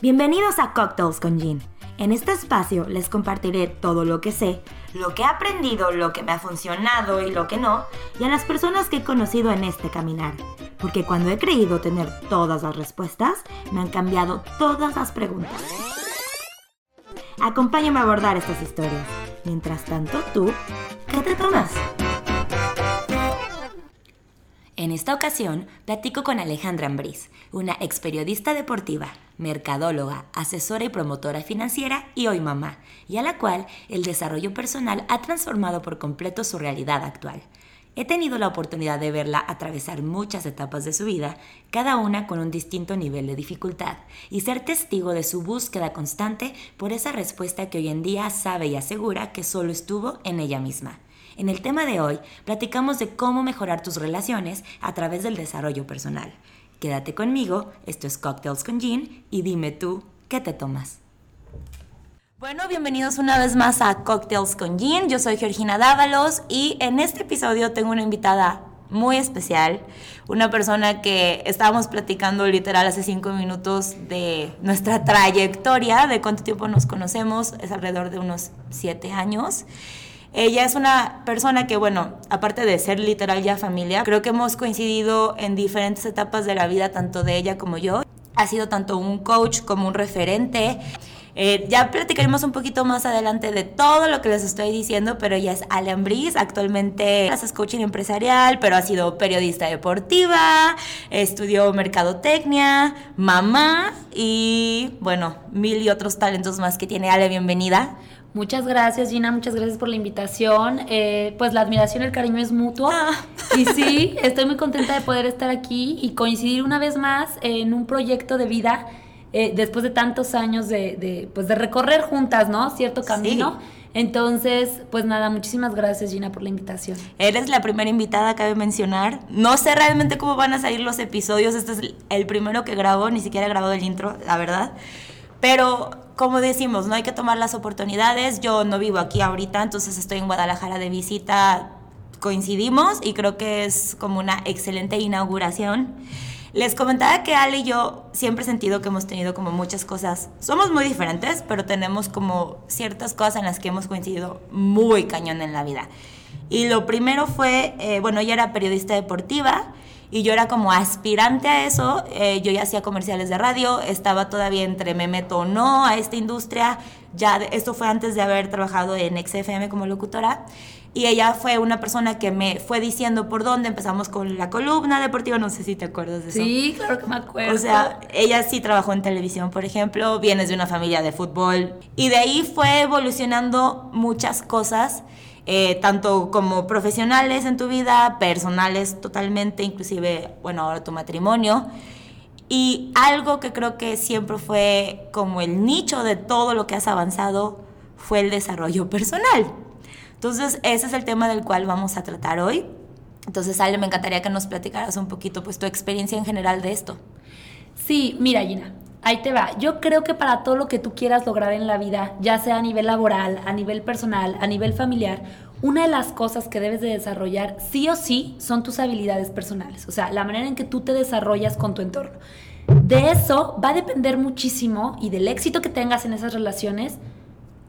Bienvenidos a Cocktails con Jean. En este espacio les compartiré todo lo que sé, lo que he aprendido, lo que me ha funcionado y lo que no, y a las personas que he conocido en este caminar. Porque cuando he creído tener todas las respuestas, me han cambiado todas las preguntas. Acompáñame a abordar estas historias. Mientras tanto, tú, ¿qué te tomas? En esta ocasión, platico con Alejandra Ambriz, una ex periodista deportiva, mercadóloga, asesora y promotora financiera y hoy mamá, y a la cual el desarrollo personal ha transformado por completo su realidad actual. He tenido la oportunidad de verla atravesar muchas etapas de su vida, cada una con un distinto nivel de dificultad, y ser testigo de su búsqueda constante por esa respuesta que hoy en día sabe y asegura que solo estuvo en ella misma. En el tema de hoy, platicamos de cómo mejorar tus relaciones a través del desarrollo personal. Quédate conmigo, esto es Cocktails con Jean, y dime tú, ¿qué te tomas? Bueno, bienvenidos una vez más a Cocktails con Jean. Yo soy Georgina Dávalos y en este episodio tengo una invitada muy especial, una persona que estábamos platicando literal hace cinco minutos de nuestra trayectoria, de cuánto tiempo nos conocemos, es alrededor de unos siete años. Ella es una persona que, bueno, aparte de ser literal ya familia, creo que hemos coincidido en diferentes etapas de la vida, tanto de ella como yo. Ha sido tanto un coach como un referente. Eh, ya platicaremos un poquito más adelante de todo lo que les estoy diciendo, pero ella es Ale Ambris, actualmente hace coaching empresarial, pero ha sido periodista deportiva, estudió mercadotecnia, mamá y bueno, mil y otros talentos más que tiene Ale, bienvenida. Muchas gracias, Gina. Muchas gracias por la invitación. Eh, pues la admiración y el cariño es mutuo. Ah. Y sí, estoy muy contenta de poder estar aquí y coincidir una vez más en un proyecto de vida eh, después de tantos años de, pues de recorrer juntas, ¿no? Cierto camino. Entonces, pues nada, muchísimas gracias Gina por la invitación. Eres la primera invitada, cabe mencionar. No sé realmente cómo van a salir los episodios. Este es el primero que grabo, ni siquiera he grabado el intro, la verdad. Pero como decimos, no hay que tomar las oportunidades. Yo no vivo aquí ahorita, entonces estoy en Guadalajara de visita. Coincidimos y creo que es como una excelente inauguración. Les comentaba que Ale y yo siempre he sentido que hemos tenido como muchas cosas. Somos muy diferentes, pero tenemos como ciertas cosas en las que hemos coincidido muy cañón en la vida. Y lo primero fue, eh, bueno, ella era periodista deportiva y yo era como aspirante a eso, eh, yo ya hacía comerciales de radio, estaba todavía entre me meto o no a esta industria, ya esto fue antes de haber trabajado en XFM como locutora, y ella fue una persona que me fue diciendo por dónde empezamos con la columna deportiva, no sé si te acuerdas de eso. Sí, claro que me acuerdo. O sea, ella sí trabajó en televisión, por ejemplo, vienes de una familia de fútbol, y de ahí fue evolucionando muchas cosas eh, tanto como profesionales en tu vida, personales totalmente, inclusive, bueno, ahora tu matrimonio. Y algo que creo que siempre fue como el nicho de todo lo que has avanzado fue el desarrollo personal. Entonces, ese es el tema del cual vamos a tratar hoy. Entonces, Ale, me encantaría que nos platicaras un poquito pues tu experiencia en general de esto. Sí, mira, Gina, ahí te va. Yo creo que para todo lo que tú quieras lograr en la vida, ya sea a nivel laboral, a nivel personal, a nivel familiar, una de las cosas que debes de desarrollar sí o sí son tus habilidades personales, o sea, la manera en que tú te desarrollas con tu entorno. De eso va a depender muchísimo y del éxito que tengas en esas relaciones,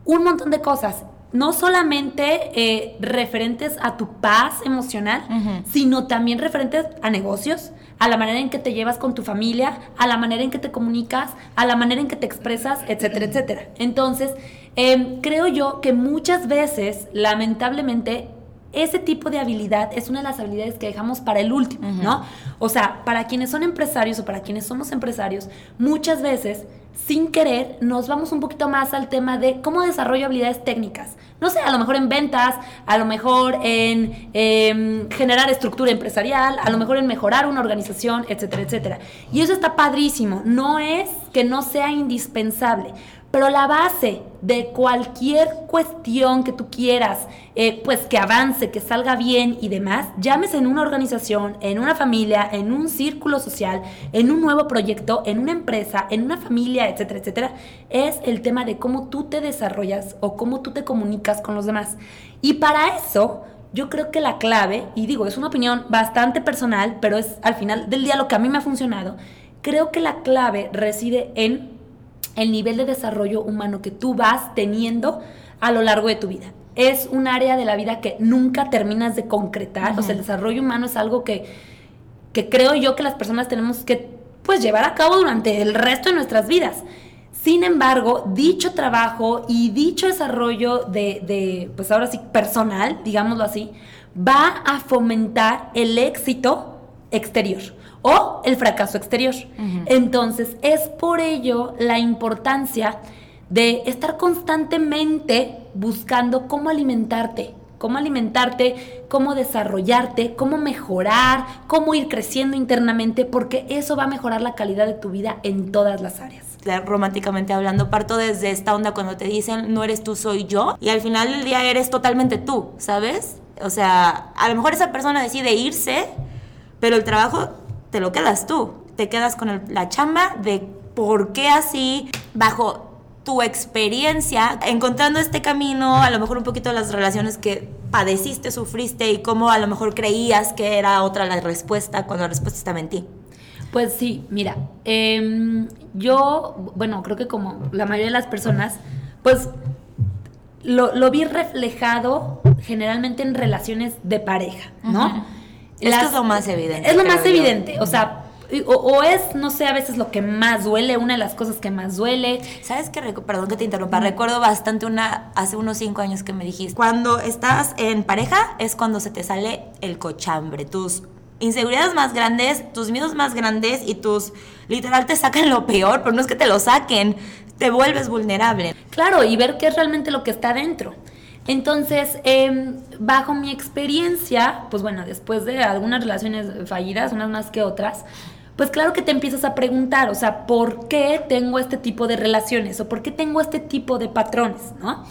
un montón de cosas no solamente eh, referentes a tu paz emocional, sino también referentes a negocios, a la manera en que te llevas con tu familia, a la manera en que te comunicas, a la manera en que te expresas, etcétera, etcétera. Entonces, em, creo yo que muchas veces, lamentablemente, ese tipo de habilidad es una de las habilidades que dejamos para el último, ¿no? O sea, para quienes son empresarios o para quienes somos empresarios, muchas veces sin querer nos vamos un poquito más al tema de cómo desarrollo habilidades técnicas. No sé, a lo mejor en ventas, a lo mejor en em, generar estructura empresarial, a lo mejor en mejorar una organización, etcétera, etcétera. Y eso está padrísimo. No es que no sea indispensable, pero la base de cualquier cuestión que tú quieras, eh, pues que avance, que salga bien y demás, llámese en una organización, en una familia, en un círculo social, en un nuevo proyecto, en una empresa, en una familia, etcétera, etcétera, es el tema de cómo tú te desarrollas o cómo tú te comunicas con los demás. Y para eso, yo creo que la clave, y digo, es una opinión bastante personal, pero es al final del día lo que a mí me ha funcionado, creo que la clave reside en el nivel de desarrollo humano que tú vas teniendo a lo largo de tu vida. Es un área de la vida que nunca terminas de concretar. O sea, el desarrollo humano es algo que, que creo yo que las personas tenemos que pues, llevar a cabo durante el resto de nuestras vidas. Sin embargo, dicho trabajo y dicho desarrollo de, de, pues ahora sí, personal, digámoslo así, va a fomentar el éxito exterior o el fracaso exterior. Entonces, es por ello la importancia de estar constantemente buscando cómo alimentarte, cómo alimentarte, cómo desarrollarte, cómo mejorar, cómo ir creciendo internamente, porque eso va a mejorar la calidad de tu vida en todas las áreas. Románticamente hablando, parto desde esta onda cuando te dicen no eres tú, soy yo, y al final del día eres totalmente tú, ¿sabes? O sea, a lo mejor esa persona decide irse, pero el trabajo te lo quedas tú. Te quedas con la chamba de por qué así, bajo tu experiencia, encontrando este camino, a lo mejor un poquito de las relaciones que padeciste, sufriste y cómo a lo mejor creías que era otra la respuesta cuando la respuesta estaba en ti. Pues sí, mira, em, yo, bueno, creo que como la mayoría de las personas, pues lo, vi reflejado generalmente en relaciones de pareja, ¿no? Esto es lo más evidente. Es lo más evidente, o sea, o, es, no sé, a veces lo que más duele, una de las cosas que más duele. ¿Sabes qué? Perdón que te interrumpa. Recuerdo bastante una, hace unos cinco años que me dijiste, cuando estás en pareja es cuando se te sale el cochambre, tus inseguridades más grandes, tus miedos más grandes y tus, literal, te sacan lo peor, pero no es que te lo saquen, te vuelves vulnerable. Claro, y ver qué es realmente lo que está dentro. Entonces, em, bajo mi experiencia, pues bueno, después de algunas relaciones fallidas, unas más que otras, pues claro que te empiezas a preguntar, o sea, ¿por qué tengo este tipo de relaciones? ¿O por qué tengo este tipo de patrones? ¿No?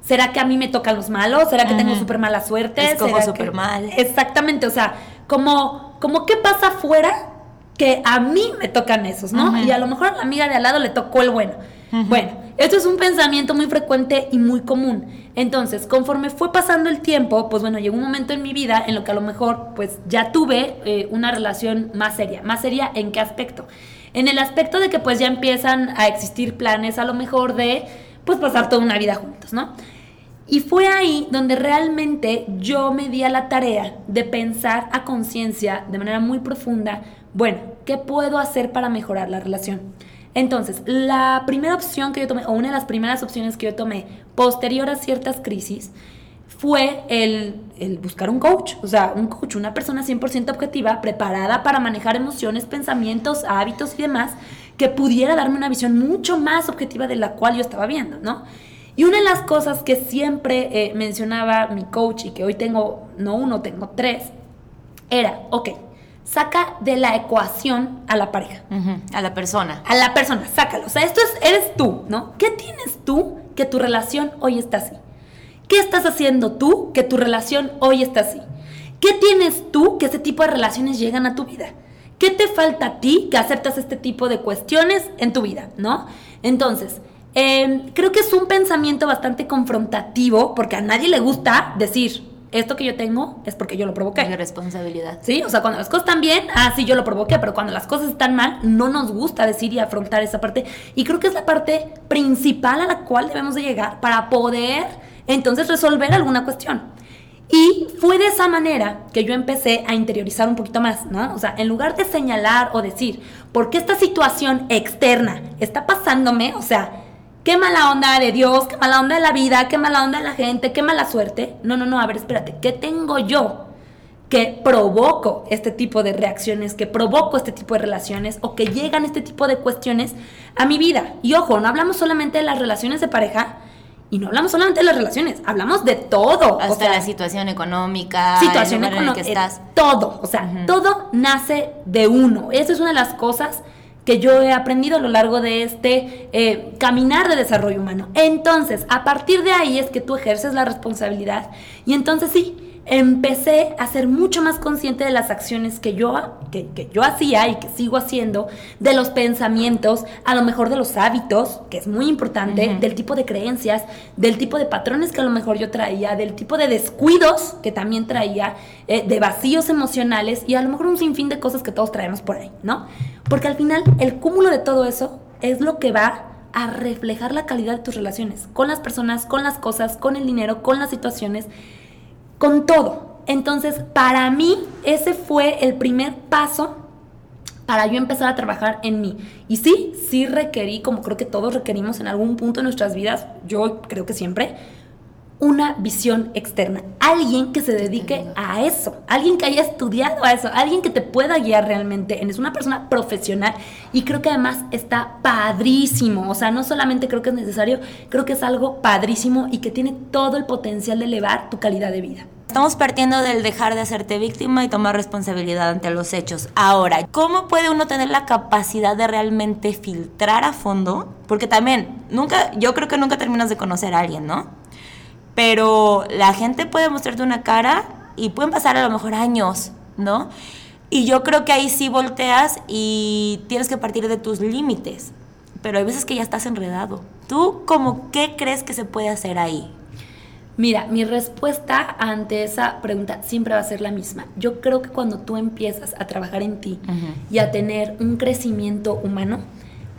¿Será que a mí me tocan los malos? ¿Será que tengo súper mala suerte? Es como súper mal. Exactamente, o sea, como, como qué pasa afuera que a mí me tocan esos, ¿no? Y a lo mejor a la amiga de al lado le tocó el bueno. Bueno, esto es un pensamiento muy frecuente y muy común. Entonces, conforme fue pasando el tiempo, pues bueno, llegó un momento en mi vida en lo que a lo mejor pues ya tuve eh, una relación más seria. ¿Más seria en qué aspecto? En el aspecto de que pues ya empiezan a existir planes a lo mejor de pues pasar toda una vida juntos, ¿no? Y fue ahí donde realmente yo me di a la tarea de pensar a conciencia de manera muy profunda, bueno, ¿qué puedo hacer para mejorar la relación? Entonces, la primera opción que yo tomé, o una de las primeras opciones que yo tomé posterior a ciertas crisis, fue el, buscar un coach, o sea, un coach, una persona 100% objetiva, preparada para manejar emociones, pensamientos, hábitos y demás, que pudiera darme una visión mucho más objetiva de la cual yo estaba viendo, ¿no? Y una de las cosas que siempre eh, mencionaba mi coach y que hoy tengo, no uno, tengo tres, era, ok, saca de la ecuación a la pareja. A la persona. A la persona, sácalo. O sea, esto es, eres tú, ¿no? ¿Qué tienes tú que tu relación hoy está así? ¿Qué estás haciendo tú que tu relación hoy está así? ¿Qué tienes tú que ese tipo de relaciones llegan a tu vida? ¿Qué te falta a ti que aceptas este tipo de cuestiones en tu vida, ¿no? Entonces, em, creo que es un pensamiento bastante confrontativo porque a nadie le gusta decir, esto que yo tengo es porque yo lo provoqué. Mi responsabilidad. Sí, o sea, cuando las cosas están bien, ah, sí, yo lo provoqué, pero cuando las cosas están mal, no nos gusta decir y afrontar esa parte. Y creo que es la parte principal a la cual debemos de llegar para poder entonces resolver alguna cuestión. Y fue de esa manera que yo empecé a interiorizar un poquito más, ¿no? O sea, en lugar de señalar o decir, ¿por qué esta situación externa está pasándome? O sea, qué mala onda de Dios, qué mala onda de la vida, qué mala onda de la gente, qué mala suerte. No, no, no, a ver, espérate, ¿qué tengo yo que provoco este tipo de reacciones, que provoco este tipo de relaciones o que llegan este tipo de cuestiones a mi vida? Y ojo, no hablamos solamente de las relaciones de pareja, y no hablamos solamente de las relaciones, hablamos de todo. Hasta o sea, la situación económica, situación económica, que estás. Todo, o sea, todo nace de uno. Esa es una de las cosas que yo he aprendido a lo largo de este eh, caminar de desarrollo humano. Entonces, a partir de ahí es que tú ejerces la responsabilidad y entonces sí, empecé a ser mucho más consciente de las acciones que yo, que, yo hacía y que sigo haciendo, de los pensamientos, a lo mejor de los hábitos, que es muy importante, del tipo de creencias, del tipo de patrones que a lo mejor yo traía, del tipo de descuidos que también traía, eh, de vacíos emocionales y a lo mejor un sinfín de cosas que todos traemos por ahí, ¿no? Porque al final el cúmulo de todo eso es lo que va a reflejar la calidad de tus relaciones con las personas, con las cosas, con el dinero, con las situaciones, con todo. Entonces, para mí, ese fue el primer paso para yo empezar a trabajar en mí. Y sí, sí requerí, como creo que todos requerimos en algún punto de nuestras vidas, yo creo que siempre, una visión externa, alguien que se dedique a eso, alguien que haya estudiado a eso, alguien que te pueda guiar realmente en es una persona profesional y creo que además está padrísimo, o sea, no solamente creo que es necesario, creo que es algo padrísimo y que tiene todo el potencial de elevar tu calidad de vida. Estamos partiendo del dejar de hacerte víctima y tomar responsabilidad ante los hechos. Ahora, ¿cómo puede uno tener la capacidad de realmente filtrar a fondo? Porque también, nunca, yo creo que nunca terminas de conocer a alguien, ¿no? Pero la gente puede mostrarte una cara y pueden pasar a lo mejor años, ¿no? Y yo creo que ahí sí volteas y tienes que partir de tus límites. Pero hay veces que ya estás enredado. ¿Tú como crees que se puede hacer ahí? Mira, mi respuesta ante esa pregunta siempre va a ser la misma. Yo creo que cuando tú empiezas a trabajar en ti y a tener un crecimiento humano,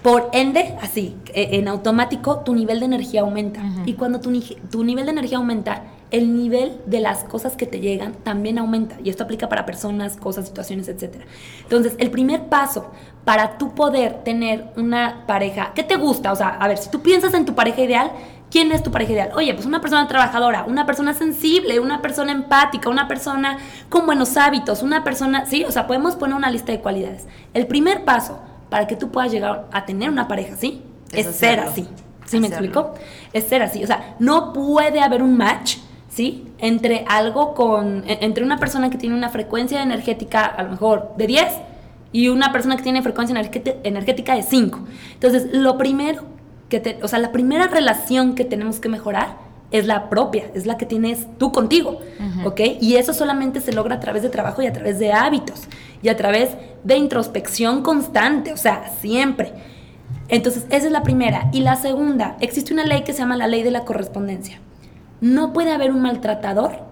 por ende, así, e, en automático, tu nivel de energía aumenta. Y cuando tu, tu nivel de energía aumenta, el nivel de las cosas que te llegan también aumenta. Y esto aplica para personas, cosas, situaciones, etc. Entonces, el primer paso para tú poder tener una pareja, ¿qué te gusta? O sea, a ver, si tú piensas en tu pareja ideal, ¿Quién es tu pareja ideal? Oye, pues una persona trabajadora, una persona sensible, una persona empática, una persona con buenos hábitos, una persona, sí, o sea, podemos poner una lista de cualidades. El primer paso para que tú puedas llegar a tener una pareja ¿sí? es, ser así. ¿Sí me explico? Es ser así. O sea, no puede haber un match, ¿sí? Entre algo con, e, entre una persona que tiene una frecuencia energética a lo mejor de 10 y una persona que tiene frecuencia energética de 5. Entonces, lo primero que o sea, la primera relación que tenemos que mejorar es la propia, es la que tienes tú contigo, ¿ok? Y eso solamente se logra a través de trabajo y a través de hábitos y a través de introspección constante, o sea, siempre. Entonces, esa es la primera. Y la segunda, existe una ley que se llama la ley de la correspondencia. No puede haber un maltratador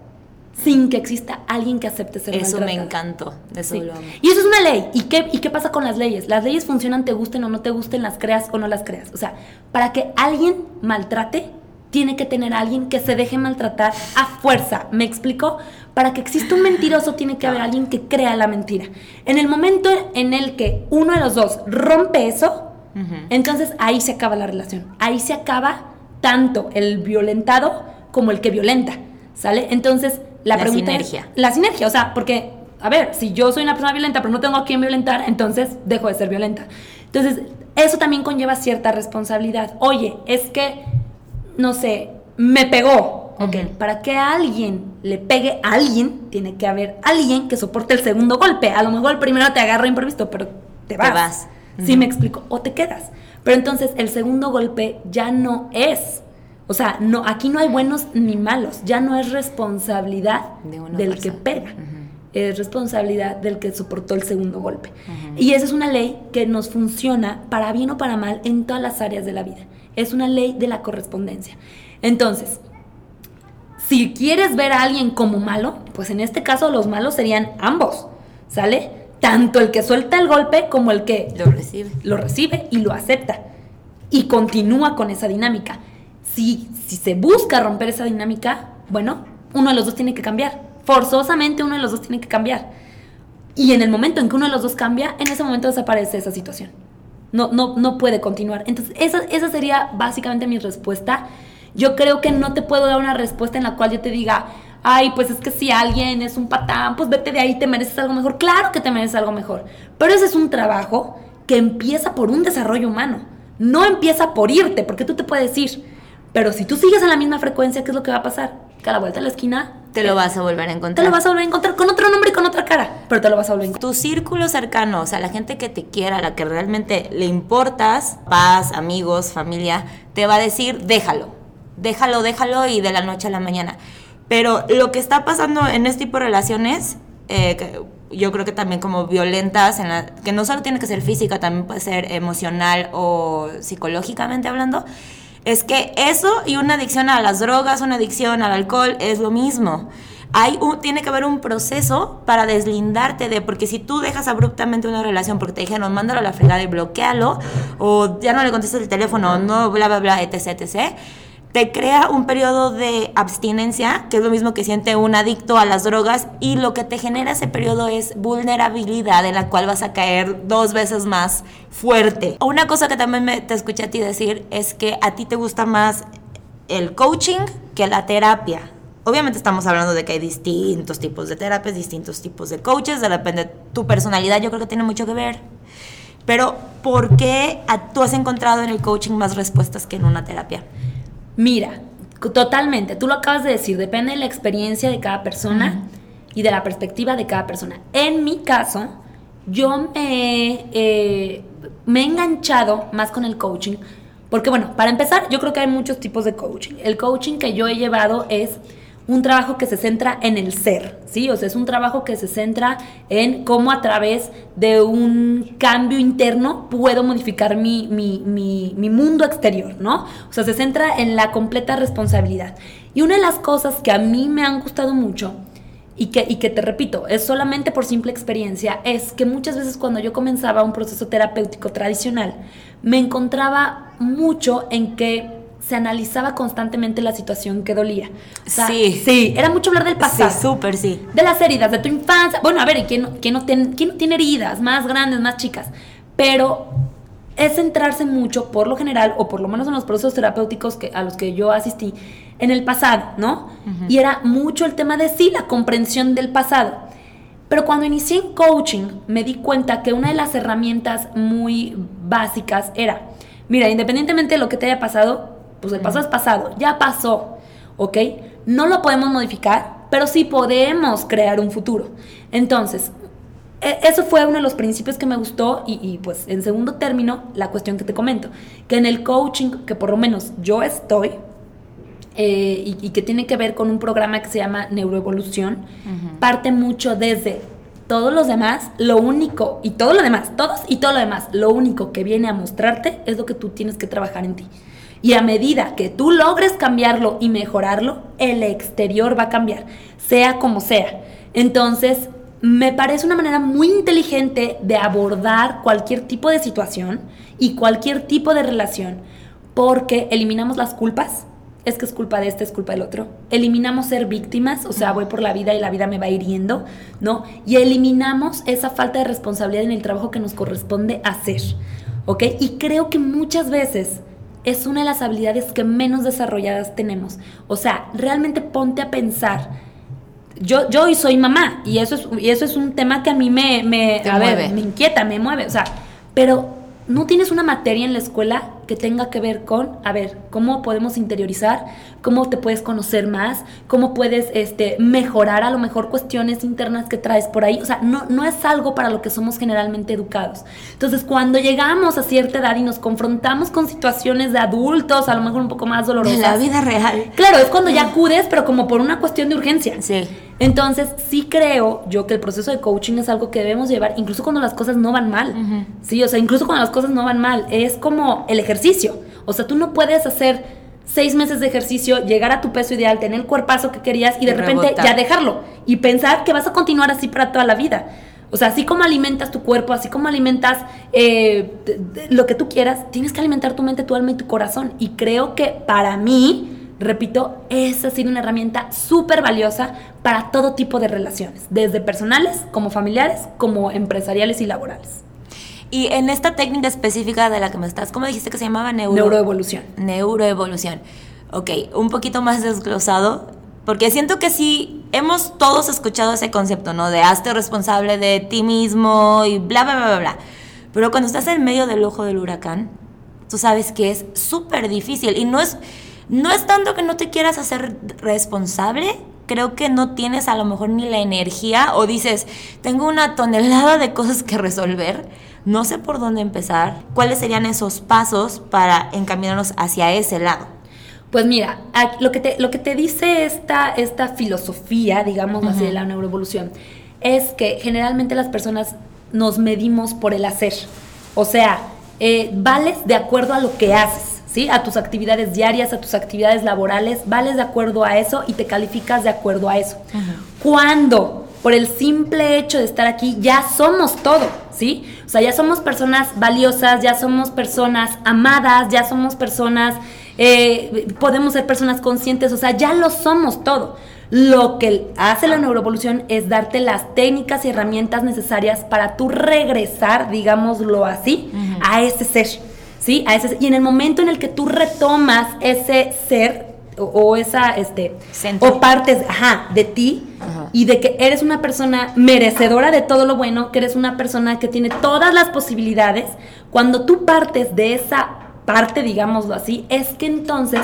sin que exista alguien que acepte ser Eso me encantó, eso Y eso es una ley. ¿Y qué, ¿Y qué pasa con las leyes? Las leyes funcionan, te gusten o no te gusten, las creas o no las creas. O sea, para que alguien maltrate, tiene que tener a alguien que se deje maltratar a fuerza. ¿Me explico? Para que exista un mentiroso, tiene que haber alguien que crea la mentira. En el momento en el que uno de los dos rompe eso, entonces ahí se acaba la relación. Ahí se acaba tanto el violentado como el que violenta. ¿Sale? Entonces, la, sinergia. la sinergia, o sea, porque, a ver, si yo soy una persona violenta pero no tengo a quién violentar, entonces dejo de ser violenta. Entonces, eso también conlleva cierta responsabilidad. Oye, es que, no sé, me pegó. Ok, para que alguien le pegue a alguien, tiene que haber alguien que soporte el segundo golpe. A lo mejor el primero te agarra imprevisto, pero te vas. Te vas. Sí, me explico. O te quedas. Pero entonces el segundo golpe ya no es o sea, no, aquí no hay buenos ni malos, ya no es responsabilidad del que pega, es responsabilidad del que soportó el segundo golpe. Y esa es una ley que nos funciona para bien o para mal en todas las áreas de la vida. Es una ley de la correspondencia. Entonces, si quieres ver a alguien como malo, pues en este caso los malos serían ambos, ¿sale? Tanto el que suelta el golpe como el que lo recibe. Lo recibe y lo acepta. Y continúa con esa dinámica si, se busca romper esa dinámica, bueno, uno de los dos tiene que cambiar. Forzosamente uno de los dos tiene que cambiar. Y en el momento en que uno de los dos cambia, en ese momento desaparece esa situación. No, no, no puede continuar. Entonces, esa, esa sería básicamente mi respuesta. Yo creo que no te puedo dar una respuesta en la cual yo te diga, ay, pues es que si alguien es un patán, pues vete de ahí, te mereces algo mejor. Claro que te mereces algo mejor. Pero ese es un trabajo que empieza por un desarrollo humano. No empieza por irte, porque tú te puedes ir pero si tú sigues en la misma frecuencia, ¿qué es lo que va a pasar? Que a la vuelta de la esquina te lo vas a volver a encontrar. Te lo vas a volver a encontrar con otro nombre y con otra cara, pero te lo vas a volver a encontrar. Tu círculo cercano, o sea, la gente que te quiera, a la que realmente le importas, paz, amigos, familia, te va a decir, déjalo, déjalo, déjalo y de la noche a la mañana. Pero lo que está pasando en este tipo de relaciones, eh, yo creo que también como violentas, en la, que no solo tiene que ser física, también puede ser emocional o psicológicamente hablando, es que eso y una adicción a las drogas, una adicción al alcohol es lo mismo. hay un, tiene que haber un proceso para deslindarte de, porque si tú dejas abruptamente una relación porque te dijeron, mándalo a la fregada y bloquealo, o ya no le contestas el teléfono, no, bla, bla, bla, etc, etc te crea un periodo de abstinencia, que es lo mismo que siente un adicto a las drogas, y lo que te genera ese periodo es vulnerabilidad en la cual vas a caer dos veces más fuerte. Una cosa que también me, te escuché a ti decir es que a ti te gusta más el coaching que la terapia. Obviamente estamos hablando de que hay distintos tipos de terapias, distintos tipos de coaches, de repente tu personalidad yo creo que tiene mucho que ver. Pero ¿por qué tú has encontrado en el coaching más respuestas que en una terapia? Mira, totalmente, tú lo acabas de decir, depende de la experiencia de cada persona y de la perspectiva de cada persona. En mi caso, yo me, eh, me he enganchado más con el coaching, porque bueno, para empezar, yo creo que hay muchos tipos de coaching. El coaching que yo he llevado es un trabajo que se centra en el ser, ¿sí? O sea, es un trabajo que se centra en cómo a través de un cambio interno puedo modificar mi, mi, mundo exterior, ¿no? O sea, se centra en la completa responsabilidad. Y una de las cosas que a mí me han gustado mucho y que, y que te repito, es solamente por simple experiencia, es que muchas veces cuando yo comenzaba un proceso terapéutico tradicional, me encontraba mucho en que se analizaba constantemente la situación que dolía. sí. Sí, era mucho hablar del pasado. Sí, súper, sí. De las heridas, de tu infancia. Bueno, a ver, ¿y quién, quién, no tiene, quién no tiene heridas más grandes, más chicas? Pero es centrarse mucho, por lo general, o por lo menos en los procesos terapéuticos que, a los que yo asistí, en el pasado, ¿no? Y era mucho el tema de sí, la comprensión del pasado. Pero cuando inicié en coaching, me di cuenta que una de las herramientas muy básicas era, mira, independientemente de lo que te haya pasado, pues el pasado es pasado, ya pasó, ¿ok? No lo podemos modificar, pero sí podemos crear un futuro. Entonces, e, eso fue uno de los principios que me gustó y, pues en segundo término, la cuestión que te comento, que en el coaching, que por lo menos yo estoy, eh, y, que tiene que ver con un programa que se llama Neuroevolución, parte mucho desde todos los demás, lo único, y todo lo demás, todos y todo lo demás, lo único que viene a mostrarte es lo que tú tienes que trabajar en ti. Y a medida que tú logres cambiarlo y mejorarlo, el exterior va a cambiar, sea como sea. Entonces, me parece una manera muy inteligente de abordar cualquier tipo de situación y cualquier tipo de relación, porque eliminamos las culpas. Es que es culpa de este, es culpa del otro. Eliminamos ser víctimas, o sea, voy por la vida y la vida me va hiriendo, ¿no? Y eliminamos esa falta de responsabilidad en el trabajo que nos corresponde hacer, ¿ok? Y creo que muchas veces es una de las habilidades que menos desarrolladas tenemos. O sea, realmente ponte a pensar. Yo, yo hoy soy mamá y eso es, y eso es un tema que a mí me, me, me inquieta, me mueve. O sea, pero no tienes una materia en la escuela que tenga que ver con, a ver, cómo podemos interiorizar, cómo te puedes conocer más, cómo puedes este, mejorar a lo mejor cuestiones internas que traes por ahí. O sea, no, no es algo para lo que somos generalmente educados. Entonces, cuando llegamos a cierta edad y nos confrontamos con situaciones de adultos, a lo mejor un poco más dolorosas. De la vida real. Claro, es cuando ya acudes, pero como por una cuestión de urgencia. Sí. Entonces, sí creo yo que el proceso de coaching es algo que debemos llevar, incluso cuando las cosas no van mal. Sí, o sea, incluso cuando las cosas no van mal. Es como el ejercicio. O sea, tú no puedes hacer seis meses de ejercicio, llegar a tu peso ideal, tener el cuerpazo que querías y de repente ya dejarlo. Y pensar que vas a continuar así para toda la vida. O sea, así como alimentas tu cuerpo, así como alimentas eh, lo que tú quieras, tienes que alimentar tu mente, tu alma y tu corazón. Y creo que para mí repito, esa ha sido una herramienta súper valiosa para todo tipo de relaciones, desde personales, como familiares, como empresariales y laborales. Y en esta técnica específica de la que me estás, ¿cómo dijiste que se llamaba? Neuroevolución. Neuroevolución. Ok, un poquito más desglosado, porque siento que sí, hemos todos escuchado ese concepto, ¿no? De hazte responsable de ti mismo y bla, bla, bla, bla, bla. Pero cuando estás en medio del ojo del huracán, tú sabes que es súper difícil y no es no es tanto que no te quieras hacer responsable, creo que no tienes a lo mejor ni la energía o dices, tengo una tonelada de cosas que resolver, no sé por dónde empezar, cuáles serían esos pasos para encaminarnos hacia ese lado. Pues mira, lo que te, lo que te dice esta, esta filosofía, digamos así, de la neuroevolución, es que generalmente las personas nos medimos por el hacer. O sea, eh, vales de acuerdo a lo que haces. ¿Sí? A tus actividades diarias, a tus actividades laborales, vales de acuerdo a eso y te calificas de acuerdo a eso. Cuando por el simple hecho de estar aquí ya somos todo, ¿sí? O sea, ya somos personas valiosas, ya somos personas amadas, ya somos personas, eh, podemos ser personas conscientes, o sea, ya lo somos todo. Lo que hace la neuroevolución es darte las técnicas y herramientas necesarias para tú regresar, digámoslo así, a ese ser. ¿Sí? A ese, y en el momento en el que tú retomas ese ser o, esa, este, o partes, ajá, de ti y de que eres una persona merecedora de todo lo bueno, que eres una persona que tiene todas las posibilidades, cuando tú partes de esa parte, digámoslo así, es que entonces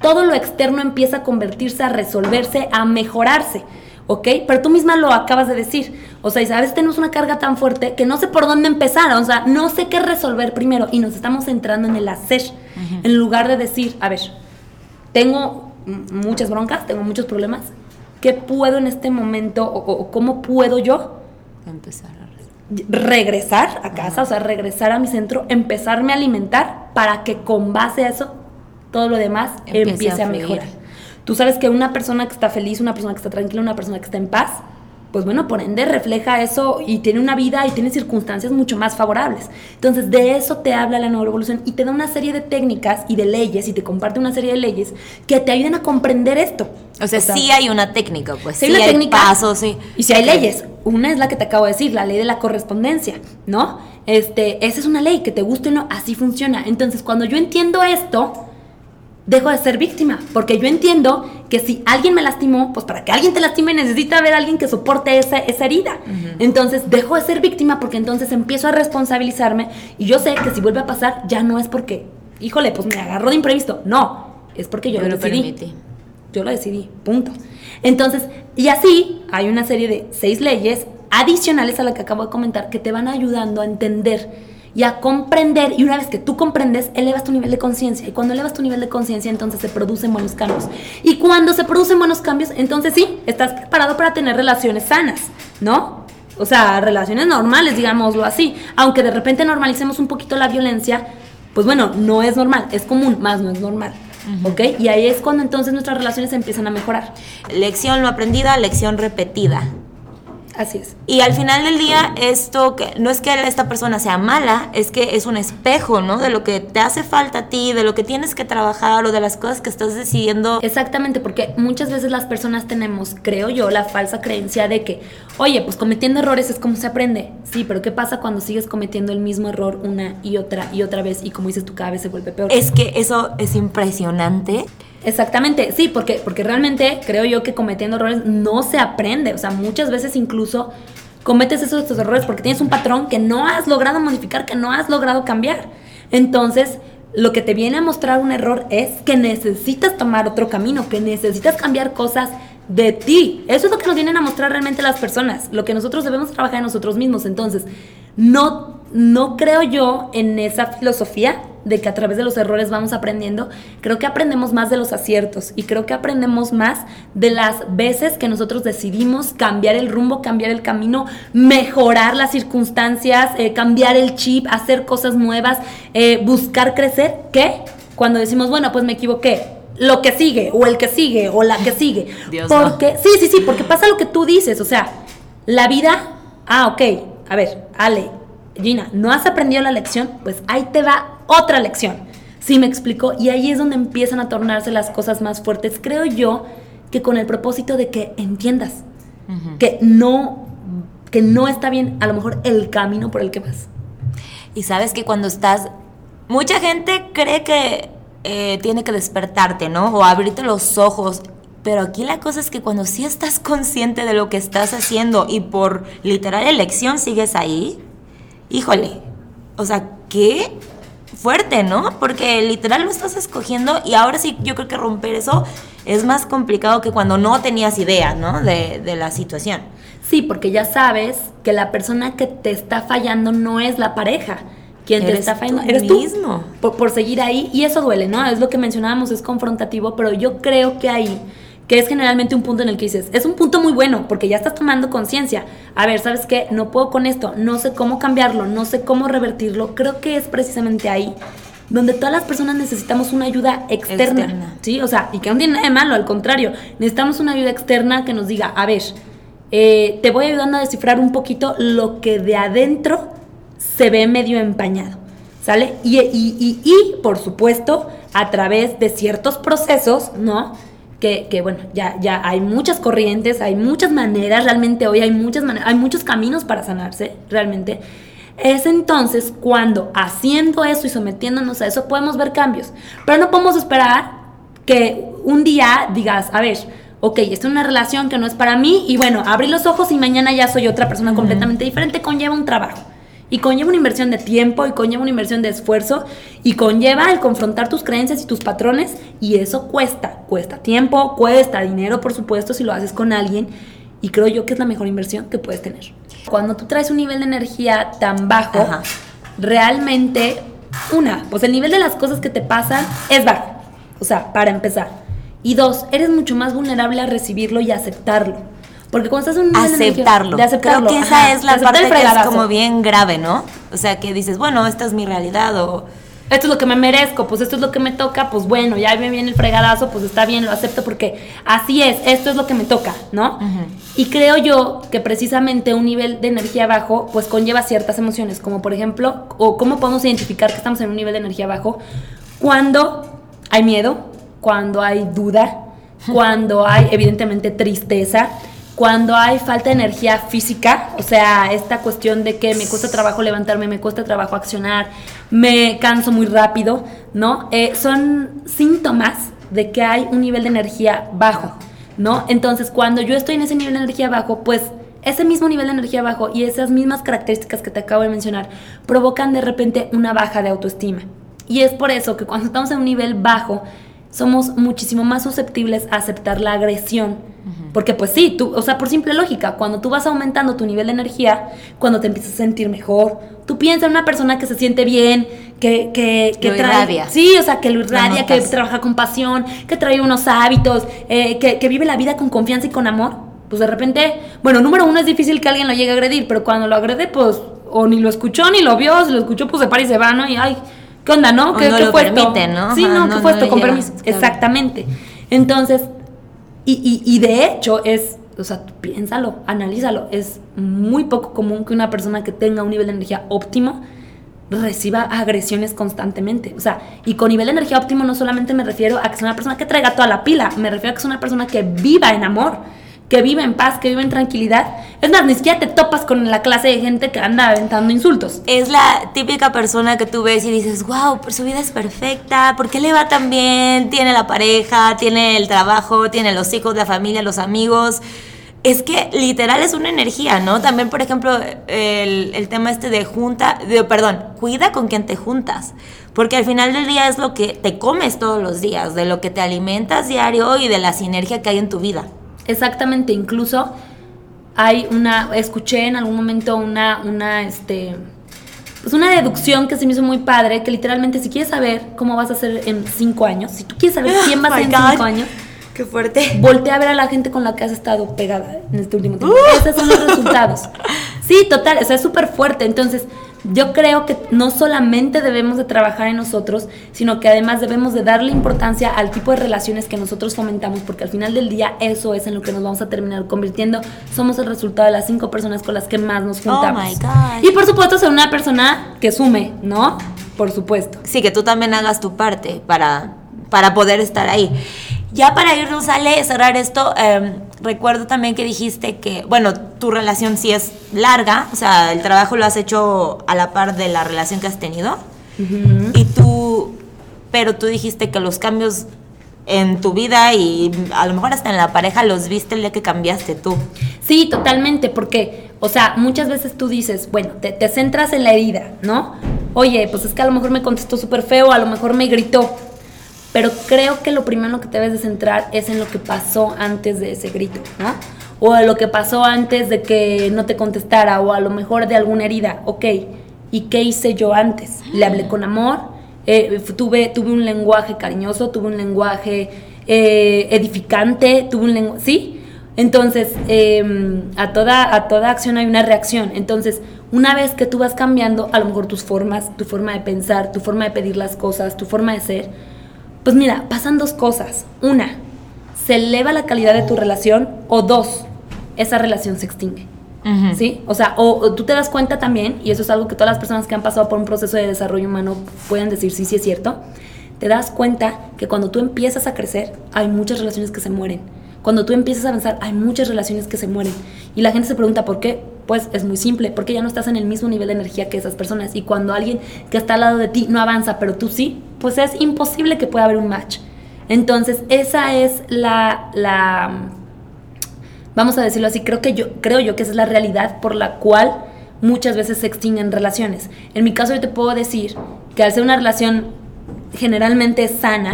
todo lo externo empieza a convertirse, a resolverse, a mejorarse. ¿Ok? Pero tú misma lo acabas de decir. O sea, y a veces tenemos una carga tan fuerte que no sé por dónde empezar. O sea, no sé qué resolver primero. Y nos estamos centrando en el hacer. En lugar de decir, a ver, tengo muchas broncas, tengo muchos problemas. ¿Qué puedo en este momento o, cómo puedo yo empezar a regresar a casa, o sea, regresar a mi centro, empezarme a alimentar para que con base a eso todo lo demás empiece, a, mejorar. Tú sabes que una persona que está feliz, una persona que está tranquila, una persona que está en paz, pues bueno, por ende refleja eso y tiene una vida y tiene circunstancias mucho más favorables. Entonces, de eso te habla la neuroevolución y te da una serie de técnicas y de leyes y te comparte una serie de leyes que te ayuden a comprender esto. O sea, sí hay una técnica, pues sí, hay, técnica, pasos, sí. Y si hay leyes, una es la que te acabo de decir, la ley de la correspondencia, ¿no? Este, esa es una ley que te guste o no, así funciona. Entonces, cuando yo entiendo esto, dejo de ser víctima, porque yo entiendo que si alguien me lastimó, pues para que alguien te lastime necesita haber alguien que soporte esa, esa herida. Entonces dejo de ser víctima porque entonces empiezo a responsabilizarme y yo sé que si vuelve a pasar ya no es porque, híjole, pues me agarró de imprevisto, no, es porque yo, lo decidí. Yo lo decidí, punto. Entonces, y así hay una serie de seis leyes adicionales a la que acabo de comentar que te van ayudando a entender y a comprender. Y una vez que tú comprendes, elevas tu nivel de conciencia. Y cuando elevas tu nivel de conciencia, entonces se producen buenos cambios. Y cuando se producen buenos cambios, entonces sí, estás preparado para tener relaciones sanas, ¿no? O sea, relaciones normales, digámoslo así. Aunque de repente normalicemos un poquito la violencia, pues bueno, no es normal, es común, más no es normal. ¿Ok? Y ahí es cuando entonces nuestras relaciones empiezan a mejorar. Lección no aprendida, lección repetida. Así es. Y al final del día, esto que no es que esta persona sea mala, es que es un espejo, ¿no? De lo que te hace falta a ti, de lo que tienes que trabajar o de las cosas que estás decidiendo. Exactamente, porque muchas veces las personas tenemos, creo yo, la falsa creencia de que, oye, pues cometiendo errores es como se aprende. Sí, pero ¿qué pasa cuando sigues cometiendo el mismo error una y otra y otra vez y como dices tú, cada vez se vuelve peor? Es que eso es impresionante Exactamente, sí, porque, porque realmente creo yo que cometiendo errores no se aprende. O sea, muchas veces incluso cometes esos, estos errores porque tienes un patrón que no has logrado modificar, que no has logrado cambiar. Entonces, lo que te viene a mostrar un error es que necesitas tomar otro camino, que necesitas cambiar cosas de ti. Eso es lo que nos vienen a mostrar realmente las personas, lo que nosotros debemos trabajar en nosotros mismos. Entonces, no, no creo yo en esa filosofía de que a través de los errores vamos aprendiendo, creo que aprendemos más de los aciertos y creo que aprendemos más de las veces que nosotros decidimos cambiar el rumbo, cambiar el camino, mejorar las circunstancias, eh, cambiar el chip, hacer cosas nuevas, eh, buscar crecer, que cuando decimos, bueno, pues me equivoqué, lo que sigue, o el que sigue, o la que sigue. porque, sí, sí, sí, porque pasa lo que tú dices, o sea, la vida, ah, ok, a ver, Ale, Gina, ¿no has aprendido la lección? Pues ahí te va otra lección. Sí me explico. Y ahí es donde empiezan a tornarse las cosas más fuertes. Creo yo que con el propósito de que entiendas que no que no está bien a lo mejor el camino por el que vas. Y sabes que cuando estás mucha gente cree que eh, tiene que despertarte, ¿no? O abrirte los ojos. Pero aquí la cosa es que cuando sí estás consciente de lo que estás haciendo y por literal elección sigues ahí, híjole, o sea, ¿qué? fuerte, ¿no? Porque literal lo estás escogiendo y ahora sí yo creo que romper eso es más complicado que cuando no tenías idea, ¿no? De, la situación. Sí, porque ya sabes que la persona que te está fallando no es la pareja. Quien te está fallando eres mismo. Tú, por, por seguir ahí. Y eso duele, ¿no? Es lo que mencionábamos, es confrontativo, pero yo creo que ahí que es generalmente un punto en el que dices, es un punto muy bueno porque ya estás tomando conciencia. A ver, ¿sabes qué? No puedo con esto, no sé cómo cambiarlo, no sé cómo revertirlo. Creo que es precisamente ahí donde todas las personas necesitamos una ayuda externa, Externa. ¿sí? O sea, y que no tiene nada de malo, al contrario, necesitamos una ayuda externa que nos diga, a ver, eh, te voy ayudando a descifrar un poquito lo que de adentro se ve medio empañado, ¿sale? Y, y- y- y, por supuesto, a través de ciertos procesos, ¿no? Que, que, bueno, ya, ya hay muchas corrientes, hay muchas maneras, realmente hoy hay muchas maneras, hay muchos caminos para sanarse, realmente. Es entonces cuando haciendo eso y sometiéndonos a eso podemos ver cambios. Pero no podemos esperar que un día digas, a ver, ok, esta es una relación que no es para mí y bueno, abrí los ojos y mañana ya soy otra persona completamente diferente, conlleva un trabajo. Y conlleva una inversión de tiempo y conlleva una inversión de esfuerzo y conlleva el confrontar tus creencias y tus patrones y eso cuesta, cuesta tiempo, cuesta dinero, por supuesto, si lo haces con alguien y creo yo que es la mejor inversión que puedes tener. Cuando tú traes un nivel de energía tan bajo, Ajá. realmente, una, pues el nivel de las cosas que te pasan es bajo. O sea, para empezar. Y dos, eres mucho más vulnerable a recibirlo y aceptarlo. Porque cuando estás en un aceptarlo. de aceptarlo. Creo que esa ajá, es la parte que es como bien grave, ¿no? O sea, que dices, bueno, esta es mi realidad o... esto es lo que me merezco, pues esto es lo que me toca, pues bueno, ya me viene el fregadazo, pues está bien, lo acepto porque así es, esto es lo que me toca, ¿no? Y creo yo que precisamente un nivel de energía bajo, pues conlleva ciertas emociones, como por ejemplo, o cómo podemos identificar que estamos en un nivel de energía bajo, cuando hay miedo, cuando hay duda, cuando hay evidentemente tristeza, cuando hay falta de energía física, o sea, esta cuestión de que me cuesta trabajo levantarme, me cuesta trabajo accionar, me canso muy rápido, ¿no? Eh, son síntomas de que hay un nivel de energía bajo, ¿no? Entonces, cuando yo estoy en ese nivel de energía bajo, pues ese mismo nivel de energía bajo y esas mismas características que te acabo de mencionar provocan de repente una baja de autoestima. Y es por eso que cuando estamos en un nivel bajo, somos muchísimo más susceptibles a aceptar la agresión. Porque pues sí, tú, o sea, por simple lógica, cuando tú vas aumentando tu nivel de energía, cuando te empiezas a sentir mejor, tú piensas en una persona que se siente bien, que, que, que Lo trae... irradia. Sí, o sea, que lo irradia, que trabaja con pasión, que trae unos hábitos, eh, que, que vive la vida con confianza y con amor. Pues de repente, bueno, número uno es difícil que alguien lo llegue a agredir, pero cuando lo agrede, pues, o ni lo escuchó ni lo vio, si lo escuchó, pues se para y se va, ¿no? Y ay, ¿qué onda, no? ¿Qué, no qué lo fue esto? permite, ¿no? Sí, no, no, ¿qué fue no esto? Con permiso. claro. Exactamente. Entonces, y, y, y de hecho es, o sea, piénsalo, analízalo, es muy poco común que una persona que tenga un nivel de energía óptimo reciba agresiones constantemente. O sea, y con nivel de energía óptimo no solamente me refiero a que sea una persona que traiga toda la pila, me refiero a que sea una persona que viva en amor, que viva en paz, que viva en tranquilidad. Es más, ni siquiera te topas con la clase de gente que anda aventando insultos. Es la típica persona que tú ves y dices, wow, su vida es perfecta, ¿por qué le va tan bien? Tiene la pareja, tiene el trabajo, tiene los hijos, la familia, los amigos. Es que literal es una energía, ¿no? También, por ejemplo, el, el tema este de junta, de, perdón, cuida con quien te juntas. Porque al final del día es lo que te comes todos los días, de lo que te alimentas diario y de la sinergia que hay en tu vida. Exactamente, incluso hay una, escuché en algún momento una, una, este, pues una deducción que se me hizo muy padre, que literalmente si quieres saber cómo vas a ser en cinco años, si tú quieres saber quién vas a Oh ser en cinco años, Qué fuerte. voltea a ver a la gente con la que has estado pegada en este último tiempo. Esos son los resultados. Sí, total, o sea, es súper fuerte. Entonces, yo creo que no solamente debemos de trabajar en nosotros, sino que además debemos de darle importancia al tipo de relaciones que nosotros fomentamos, porque al final del día eso es en lo que nos vamos a terminar convirtiendo. Somos el resultado de las cinco personas con las que más nos Oh juntamos. my God. Y por supuesto ser una persona que sume, ¿no? Por supuesto. Sí, que tú también hagas tu parte para, para poder estar ahí. Ya para irnos, Ale, cerrar esto, eh, recuerdo también que dijiste que, bueno, tu relación sí es larga, o sea, el trabajo lo has hecho a la par de la relación que has tenido. Y tú, pero tú dijiste que los cambios en tu vida y a lo mejor hasta en la pareja los viste el día que cambiaste tú. Sí, totalmente, porque, o sea, muchas veces tú dices, bueno, te, te centras en la herida, ¿no? Oye, pues es que a lo mejor me contestó súper feo, a lo mejor me gritó, pero creo que lo primero que te debes de centrar es en lo que pasó antes de ese grito, ¿no? O en lo que pasó antes de que no te contestara, o a lo mejor de alguna herida, ok, ¿y qué hice yo antes? Le hablé con amor, eh, tuve, tuve un lenguaje cariñoso, tuve un lenguaje eh, edificante, tuve un lenguaje, ¿sí? Entonces, em, a, toda, a toda acción hay una reacción. Entonces, una vez que tú vas cambiando, a lo mejor tus formas, tu forma de pensar, tu forma de pedir las cosas, tu forma de ser, pues mira, pasan dos cosas. Una, se eleva la calidad de tu relación o dos, esa relación se extingue. ¿Sí? O sea, o, tú te das cuenta también, y eso es algo que todas las personas que han pasado por un proceso de desarrollo humano pueden decir, sí, sí es cierto, te das cuenta que cuando tú empiezas a crecer, hay muchas relaciones que se mueren. Cuando tú empiezas a avanzar, hay muchas relaciones que se mueren. Y la gente se pregunta por qué. Pues es muy simple, porque ya no estás en el mismo nivel de energía que esas personas. Y cuando alguien que está al lado de ti no avanza, pero tú sí, pues es imposible que pueda haber un match. Entonces, esa es la, la vamos a decirlo así, creo que yo, creo yo que esa es la realidad por la cual muchas veces se extinguen relaciones. En mi caso yo te puedo decir que al ser una relación generalmente sana,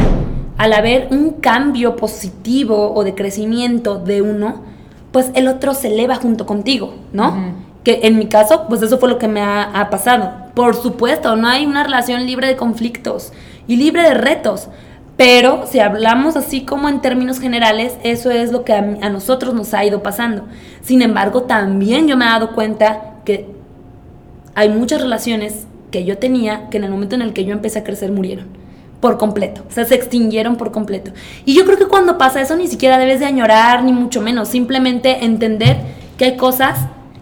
al haber un cambio positivo o de crecimiento de uno, pues el otro se eleva junto contigo, ¿no? Que en mi caso, pues eso fue lo que me ha, pasado. Por supuesto, no hay una relación libre de conflictos y libre de retos, pero si hablamos así como en términos generales, eso es lo que a, a, nosotros nos ha ido pasando. Sin embargo, también yo me he dado cuenta que hay muchas relaciones que yo tenía que en el momento en el que yo empecé a crecer murieron por completo, o sea, se extinguieron por completo. Y yo creo que cuando pasa eso ni siquiera debes de añorar, ni mucho menos, simplemente entender que hay cosas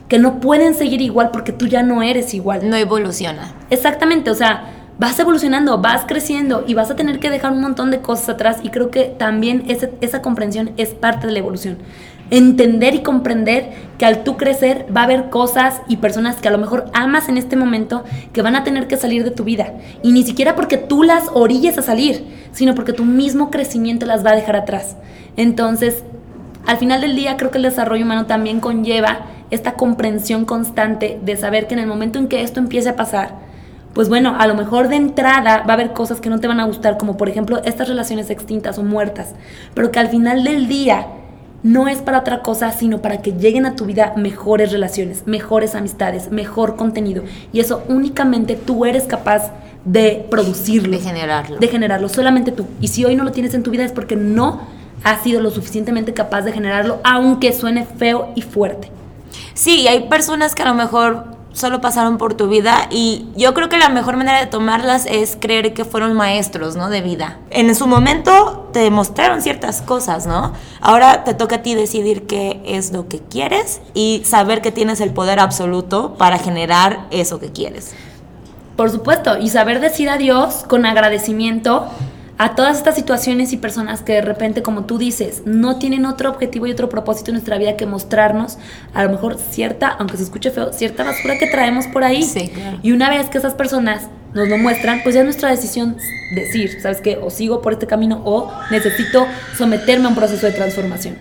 que no pueden seguir igual porque tú ya no eres igual. No evoluciona. Exactamente, o sea, vas evolucionando, vas creciendo y vas a tener que dejar un montón de cosas atrás y creo que también esa comprensión es parte de la evolución entender y comprender que al tú crecer va a haber cosas y personas que a lo mejor amas en este momento que van a tener que salir de tu vida. Y ni siquiera porque tú las orilles a salir, sino porque tu mismo crecimiento las va a dejar atrás. Entonces, al final del día creo que el desarrollo humano también conlleva esta comprensión constante de saber que en el momento en que esto empiece a pasar, pues bueno, a lo mejor de entrada va a haber cosas que no te van a gustar, como por ejemplo estas relaciones extintas o muertas, pero que al final del día no es para otra cosa, sino para que lleguen a tu vida mejores relaciones, mejores amistades, mejor contenido. Y eso únicamente tú eres capaz de producirlo. De generarlo. De generarlo, solamente tú. Y si hoy no lo tienes en tu vida es porque no has sido lo suficientemente capaz de generarlo, aunque suene feo y fuerte. Sí, hay personas que a lo mejor solo pasaron por tu vida y yo creo que la mejor manera de tomarlas es creer que fueron maestros, ¿no? De vida. En su momento te demostraron ciertas cosas, ¿no? Ahora te toca a ti decidir qué es lo que quieres y saber que tienes el poder absoluto para generar eso que quieres. Por supuesto, y saber decir adiós con agradecimiento a todas estas situaciones y personas que de repente, como tú dices, no tienen otro objetivo y otro propósito en nuestra vida que mostrarnos a lo mejor cierta, aunque se escuche feo, cierta basura que traemos por ahí. Sí, claro. Y una vez que esas personas nos lo muestran, pues ya es nuestra decisión decir, ¿sabes qué? O sigo por este camino o necesito someterme a un proceso de transformación.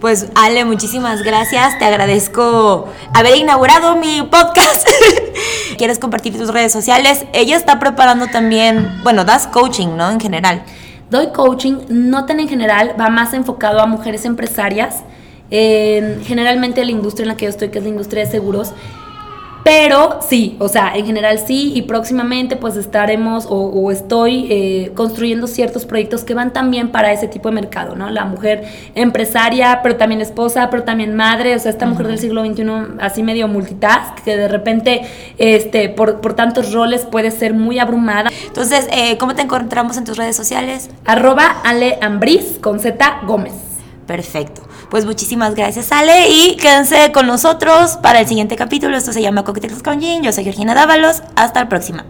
Pues Ale, muchísimas gracias. Te agradezco haber inaugurado mi podcast. ¿Quieres compartir tus redes sociales? Ella está preparando también, bueno, das coaching, ¿no? En general. Doy coaching, no tan en general, va más enfocado a mujeres empresarias. generalmente la industria en la que yo estoy, que es la industria de seguros, pero sí, o sea, en general sí, y próximamente pues estaremos o, estoy eh, construyendo ciertos proyectos que van también para ese tipo de mercado, ¿no? La mujer empresaria, pero también esposa, pero también madre, o sea, esta mujer del siglo XXI así medio multitask, que de repente, este, por, por tantos roles puede ser muy abrumada. Entonces, eh, ¿cómo te encontramos en tus redes sociales? Arroba Ale con Z Gómez. Perfecto. Pues muchísimas gracias, Ale, y quédense con nosotros para el siguiente capítulo. Esto se llama Coquetelos con. Yo soy Georgina Dávalos. Hasta la próxima.